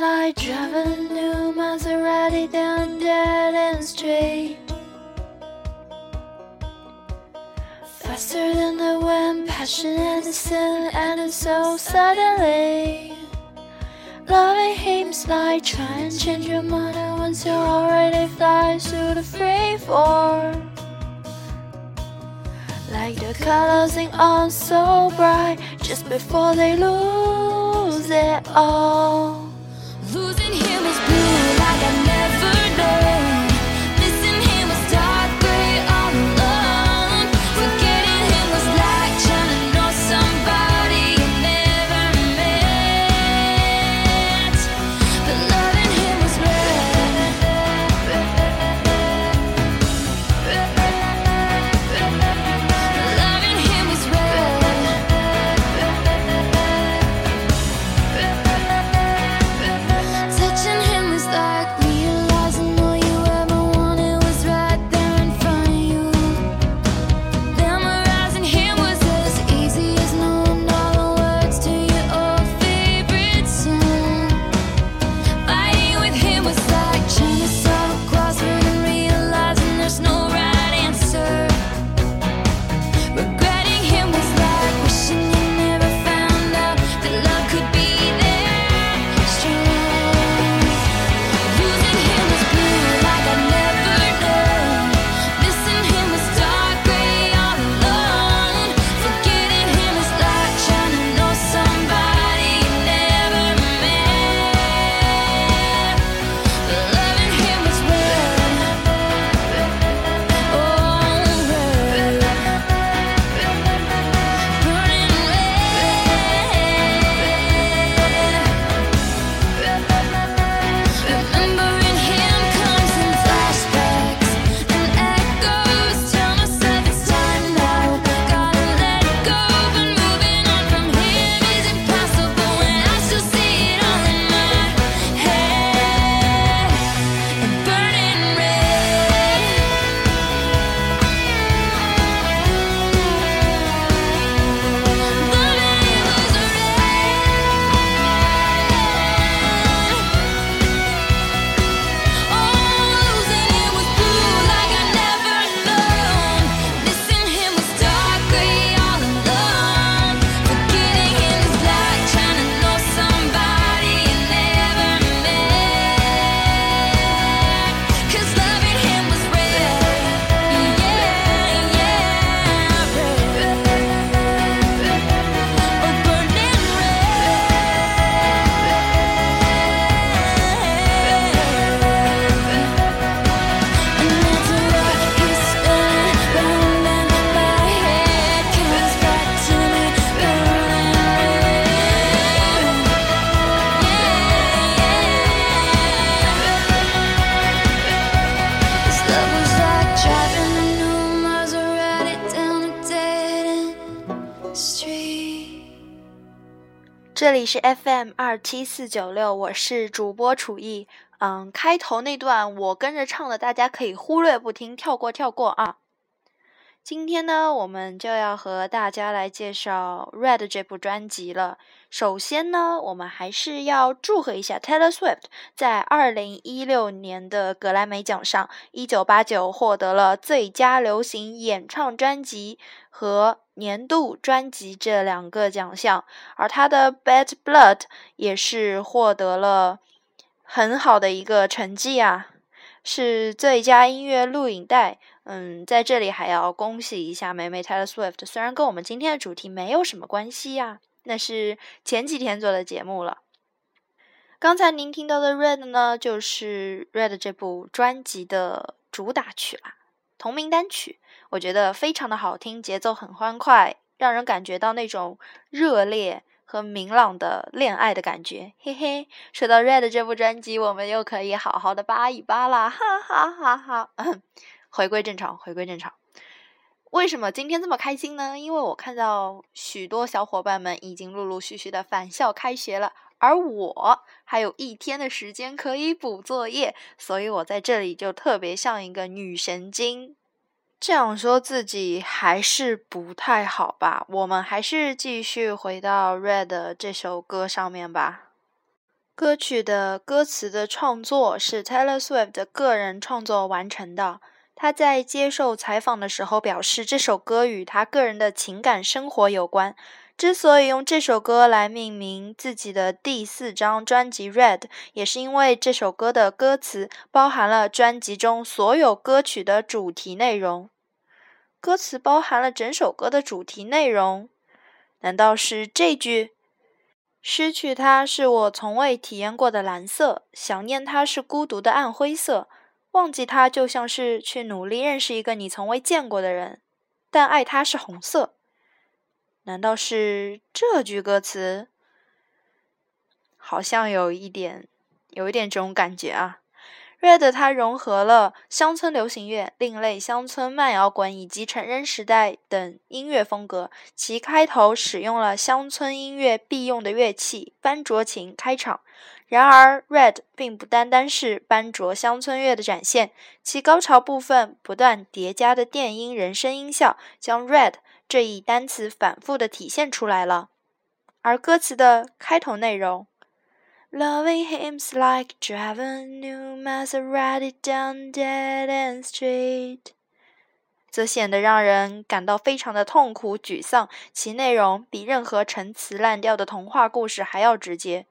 like driving a new Maserati down dead end street. Faster than the wind, passion and sin, and so suddenly. Loving him's like trying to change your mind once you're already flying through the free fall. Like the colors in on so bright just before they lose it all. Losing 这里是 FM 二七四九六，我是主播楚艺。嗯，开头那段我跟着唱的，大家可以忽略不听，跳过跳过啊。今天呢，我们就要和大家来介绍《Red》这部专辑了。首先呢，我们还是要祝贺一下 Taylor Swift 在二零一六年的格莱美奖上，一九八九获得了最佳流行演唱专辑和年度专辑这两个奖项，而他的《Bad Blood》也是获得了很好的一个成绩啊，是最佳音乐录影带。嗯，在这里还要恭喜一下梅梅 Taylor Swift，虽然跟我们今天的主题没有什么关系呀、那是前几天做的节目了。刚才您听到的《Red》呢，就是《Red》这部专辑的主打曲啦，同名单曲。我觉得非常的好听，节奏很欢快，让人感觉到那种热烈和明朗的恋爱的感觉。嘿嘿，说到《Red》这部专辑，我们又可以好好的扒一扒啦，哈哈哈哈！回归正常，回归正常。为什么今天这么开心呢？因为我看到许多小伙伴们已经陆陆续续的返校开学了，而我还有一天的时间可以补作业，所以我在这里就特别像一个女神经。这样说自己还是不太好吧？我们还是继续回到《Red》这首歌上面吧。歌曲的歌词的创作是 Taylor Swift 的个人创作完成的。他在接受采访的时候表示，这首歌与他个人的情感生活有关。之所以用这首歌来命名自己的第四张专辑《Red》，也是因为这首歌的歌词包含了专辑中所有歌曲的主题内容。歌词包含了整首歌的主题内容，难道是这句？失去它是我从未体验过的蓝色，想念它是孤独的暗灰色，忘记它就像是去努力认识一个你从未见过的人，但爱它是红色。难道是这句歌词？好像有一点，有一点这种感觉啊。Red 它融合了乡村流行乐、另类乡村慢摇滚以及成人时代等音乐风格。其开头使用了乡村音乐必用的乐器班卓琴开场。然而，Red 并不单单是班卓乡村乐的展现，其高潮部分不断叠加的电音人声音效，将 Red 这一单词反复的体现出来了。而歌词的开头内容。Loving him's like driving a new Maserati down dead end street，则显得让人感到非常的痛苦沮丧。其内容比任何陈词滥调的童话故事还要直接。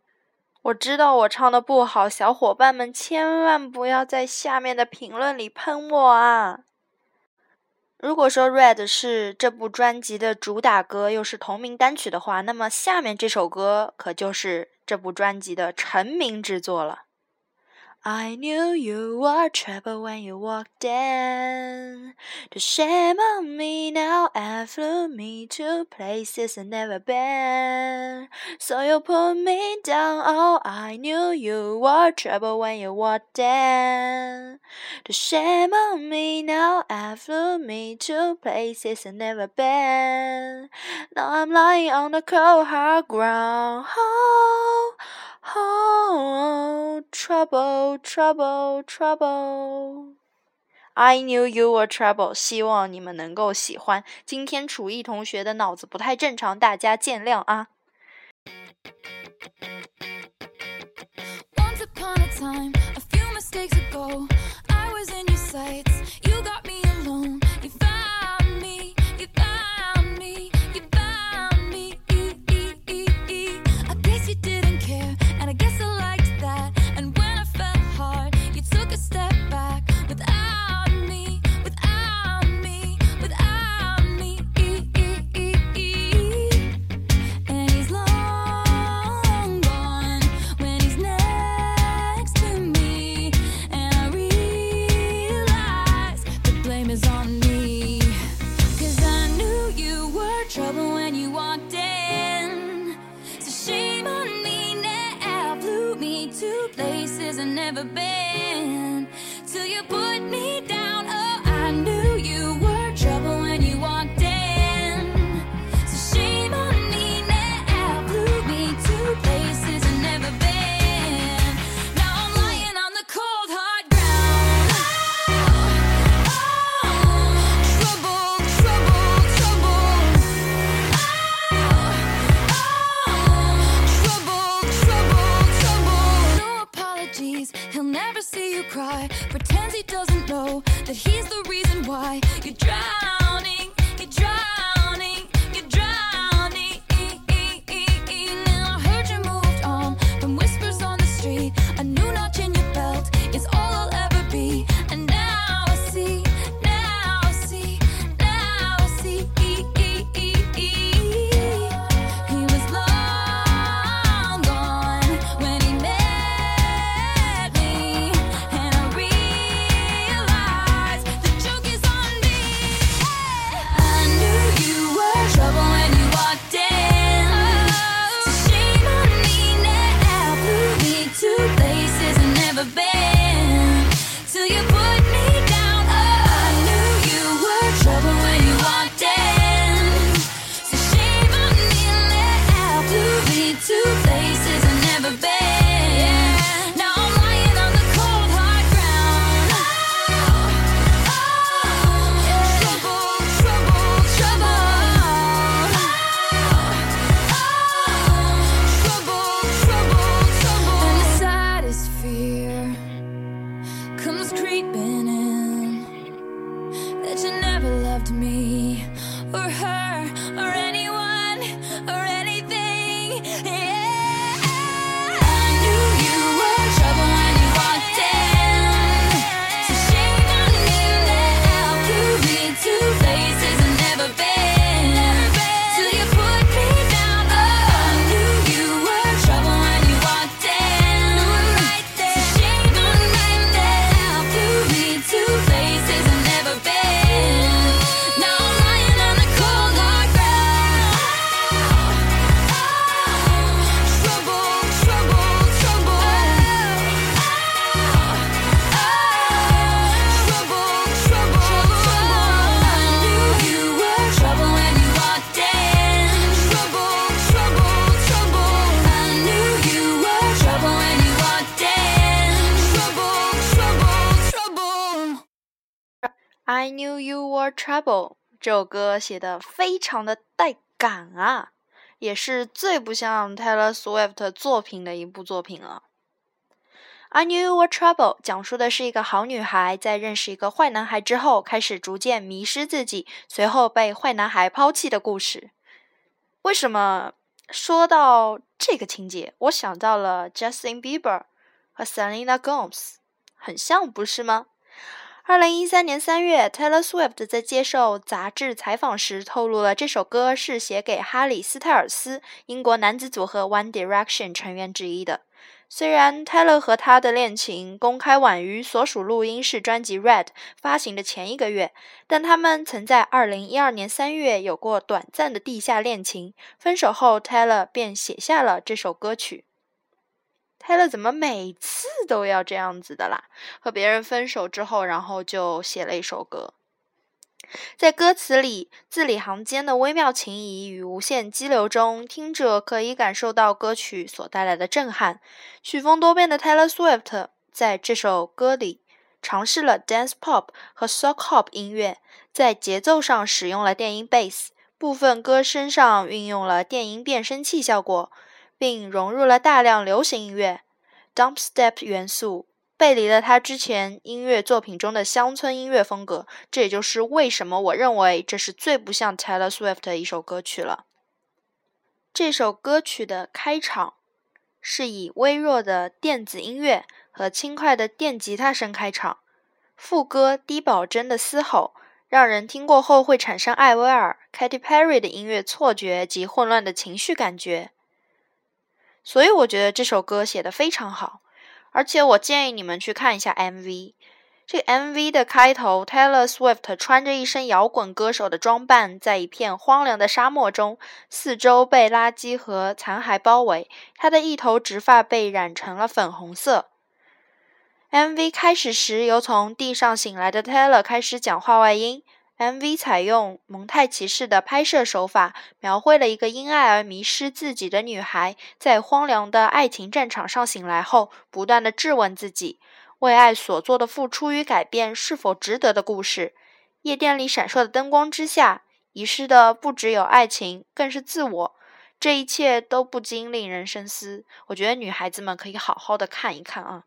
我知道我唱的不好，小伙伴们千万不要在下面的评论里喷我啊！如果说《Red》是这部专辑的主打歌，又是同名单曲的话，那么下面这首歌可就是这部专辑的成名之作了。I knew you were trouble when you walked in. The shame on me now and flew me to places I've never been. So you put me down. Oh, I knew you were trouble when you walked in. The shame on me now and flew me to places I've never been. Now I'm lying on the cold hard ground. Oh, Oh, trouble, trouble, trouble. I knew you were trouble. 希望你们能够喜欢。今天楚艺同学的脑子不太正常，大家见谅啊。 Once upon a time, a few mistakes ago, I was in your sights. Is on me. Cause I knew you were trouble when you walked in. So shame on me now. Flew me to places I've never been. Till you put me he's the knew you were trouble 这首歌写的非常的带感啊，也是最不像 Taylor Swift 作品的一部作品了。I knew were trouble 讲述的是一个好女孩在认识一个坏男孩之后，开始逐渐迷失自己，随后被坏男孩抛弃的故事。为什么说到这个情节，我想到了 Justin Bieber 和 Selena Gomez，很像，不是吗？二零一三年三月，Taylor Swift 在接受杂志采访时透露了这首歌是写给哈里斯泰尔斯，英国男子组合 One Direction 成员之一的。虽然 Taylor 和他的恋情公开晚于所属录音室专辑《Red》发行的前一个月，但他们曾在二零一二年三月有过短暂的地下恋情。分手后，Taylor 便写下了这首歌曲。Taylor 怎么每次都要这样子的啦？和别人分手之后，然后就写了一首歌。在歌词里，字里行间的微妙情谊与无限激流中，听者可以感受到歌曲所带来的震撼。曲风多变的 Taylor Swift 在这首歌里尝试了 dance pop 和 soul pop 音乐，在节奏上使用了电音 bass，部分歌声上运用了电音变声器效果，并融入了大量流行音乐 dubstep 元素。背离了他之前音乐作品中的乡村音乐风格，这也就是为什么我认为这是最不像 Taylor Swift 的一首歌曲了。这首歌曲的开场是以微弱的电子音乐和轻快的电吉他声开场，副歌低保真的嘶吼，让人听过后会产生艾薇儿、Katy Perry 的音乐错觉及混乱的情绪感觉。所以我觉得这首歌写得非常好。而且我建议你们去看一下 MV。这 MV 的开头，Taylor Swift 穿着一身摇滚歌手的装扮，在一片荒凉的沙漠中，四周被垃圾和残骸包围。她的一头直发被染成了粉红色。MV 开始时，由从地上醒来的 Taylor 开始讲话外音。MV 采用蒙太奇式的拍摄手法，描绘了一个因爱而迷失自己的女孩，在荒凉的爱情战场上醒来后，不断的质问自己为爱所做的付出与改变是否值得的故事。夜店里闪烁的灯光之下，遗失的不只有爱情，更是自我。这一切都不禁令人深思。我觉得女孩子们可以好好的看一看啊。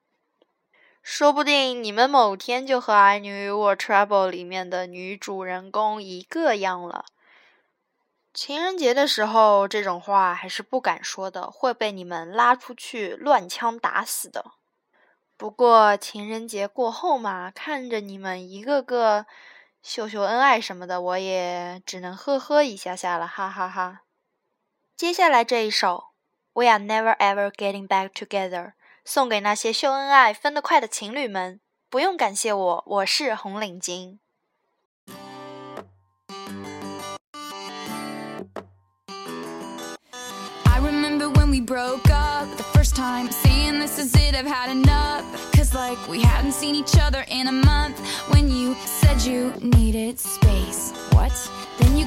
说不定你们某天就和《I Knew You Were Trouble》里面的女主人公一个样了。情人节的时候，这种话还是不敢说的，会被你们拉出去乱枪打死的。不过情人节过后嘛，看着你们一个个秀秀恩爱什么的，我也只能呵呵一下下了，哈哈哈。接下来这一首《We Are Never Ever Getting Back Together》。送给那些秀恩爱分得快的情侣们，不用感谢我，我是红领巾。I remember when we broke up the first time, saying this is it, I've had enough. Cause like we hadn't seen each other in a month. When you said you needed space, what?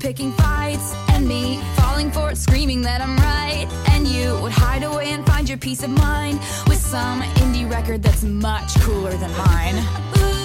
picking fights and me falling for it, screaming that I'm right. And you would hide away and find your peace of mind with some indie record that's much cooler than mine. Ooh,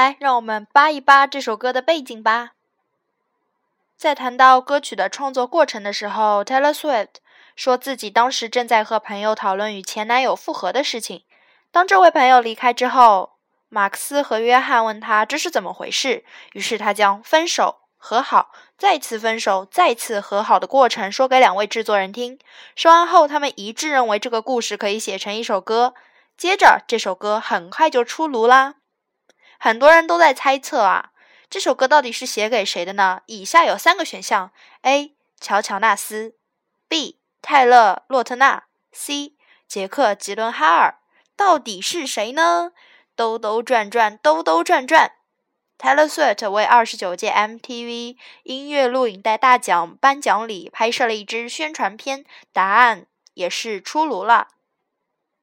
来，让我们扒一扒这首歌的背景吧。在谈到歌曲的创作过程的时候，Taylor Swift 说自己当时正在和朋友讨论与前男友复合的事情。当这位朋友离开之后，马克思和约翰问他这是怎么回事，于是他将分手、和好、再次分手、再次和好的过程说给两位制作人听。说完后，他们一致认为这个故事可以写成一首歌。接着，这首歌很快就出炉啦。很多人都在猜测啊，这首歌到底是写给谁的呢？以下有三个选项：A. 乔乔纳斯，B. 泰勒洛特纳，C. 杰克吉伦哈尔。到底是谁呢？兜兜转转，兜兜转转。Taylor Swift 为二十九届 MTV 音乐录影带大奖颁奖礼拍摄了一支宣传片，答案也是出炉了。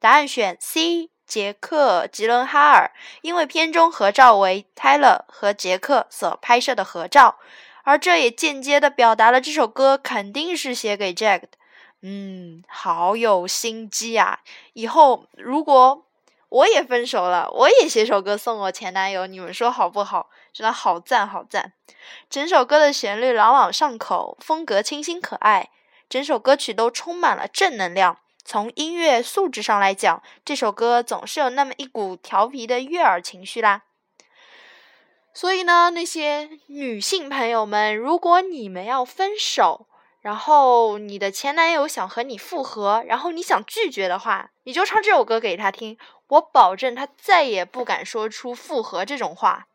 答案选 C，杰克吉伦哈尔，因为片中合照为 Tyler 和杰克所拍摄的合照，而这也间接的表达了这首歌肯定是写给 Jack 的。嗯，好有心机啊！以后如果我也分手了，我也写首歌送我前男友，你们说好不好？真的好赞好赞！整首歌的旋律朗朗上口，风格清新可爱，整首歌曲都充满了正能量。从音乐素质上来讲，这首歌总是有那么一股调皮的悦耳情绪啦。所以呢，那些女性朋友们，如果你们要分手，然后你的前男友想和你复合，然后你想拒绝的话，你就唱这首歌给他听，我保证他再也不敢说出复合这种话。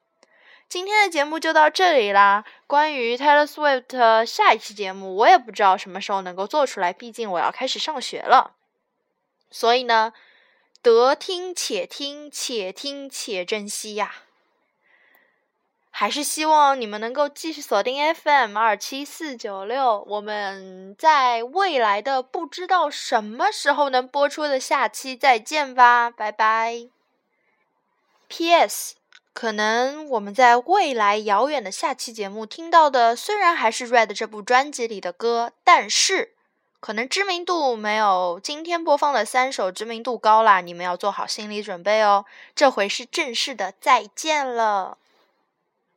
今天的节目就到这里啦。关于 Taylor Swift 下一期节目，我也不知道什么时候能够做出来，毕竟我要开始上学了。所以呢，得听且听，且听且珍惜呀。还是希望你们能够继续锁定 FM 二七四九六，我们在未来的不知道什么时候能播出的下期再见吧，拜拜。P.S. 可能我们在未来遥远的下期节目听到的，虽然还是 Red 这部专辑里的歌，但是可能知名度没有今天播放的三首知名度高啦，你们要做好心理准备哦。这回是正式的再见了。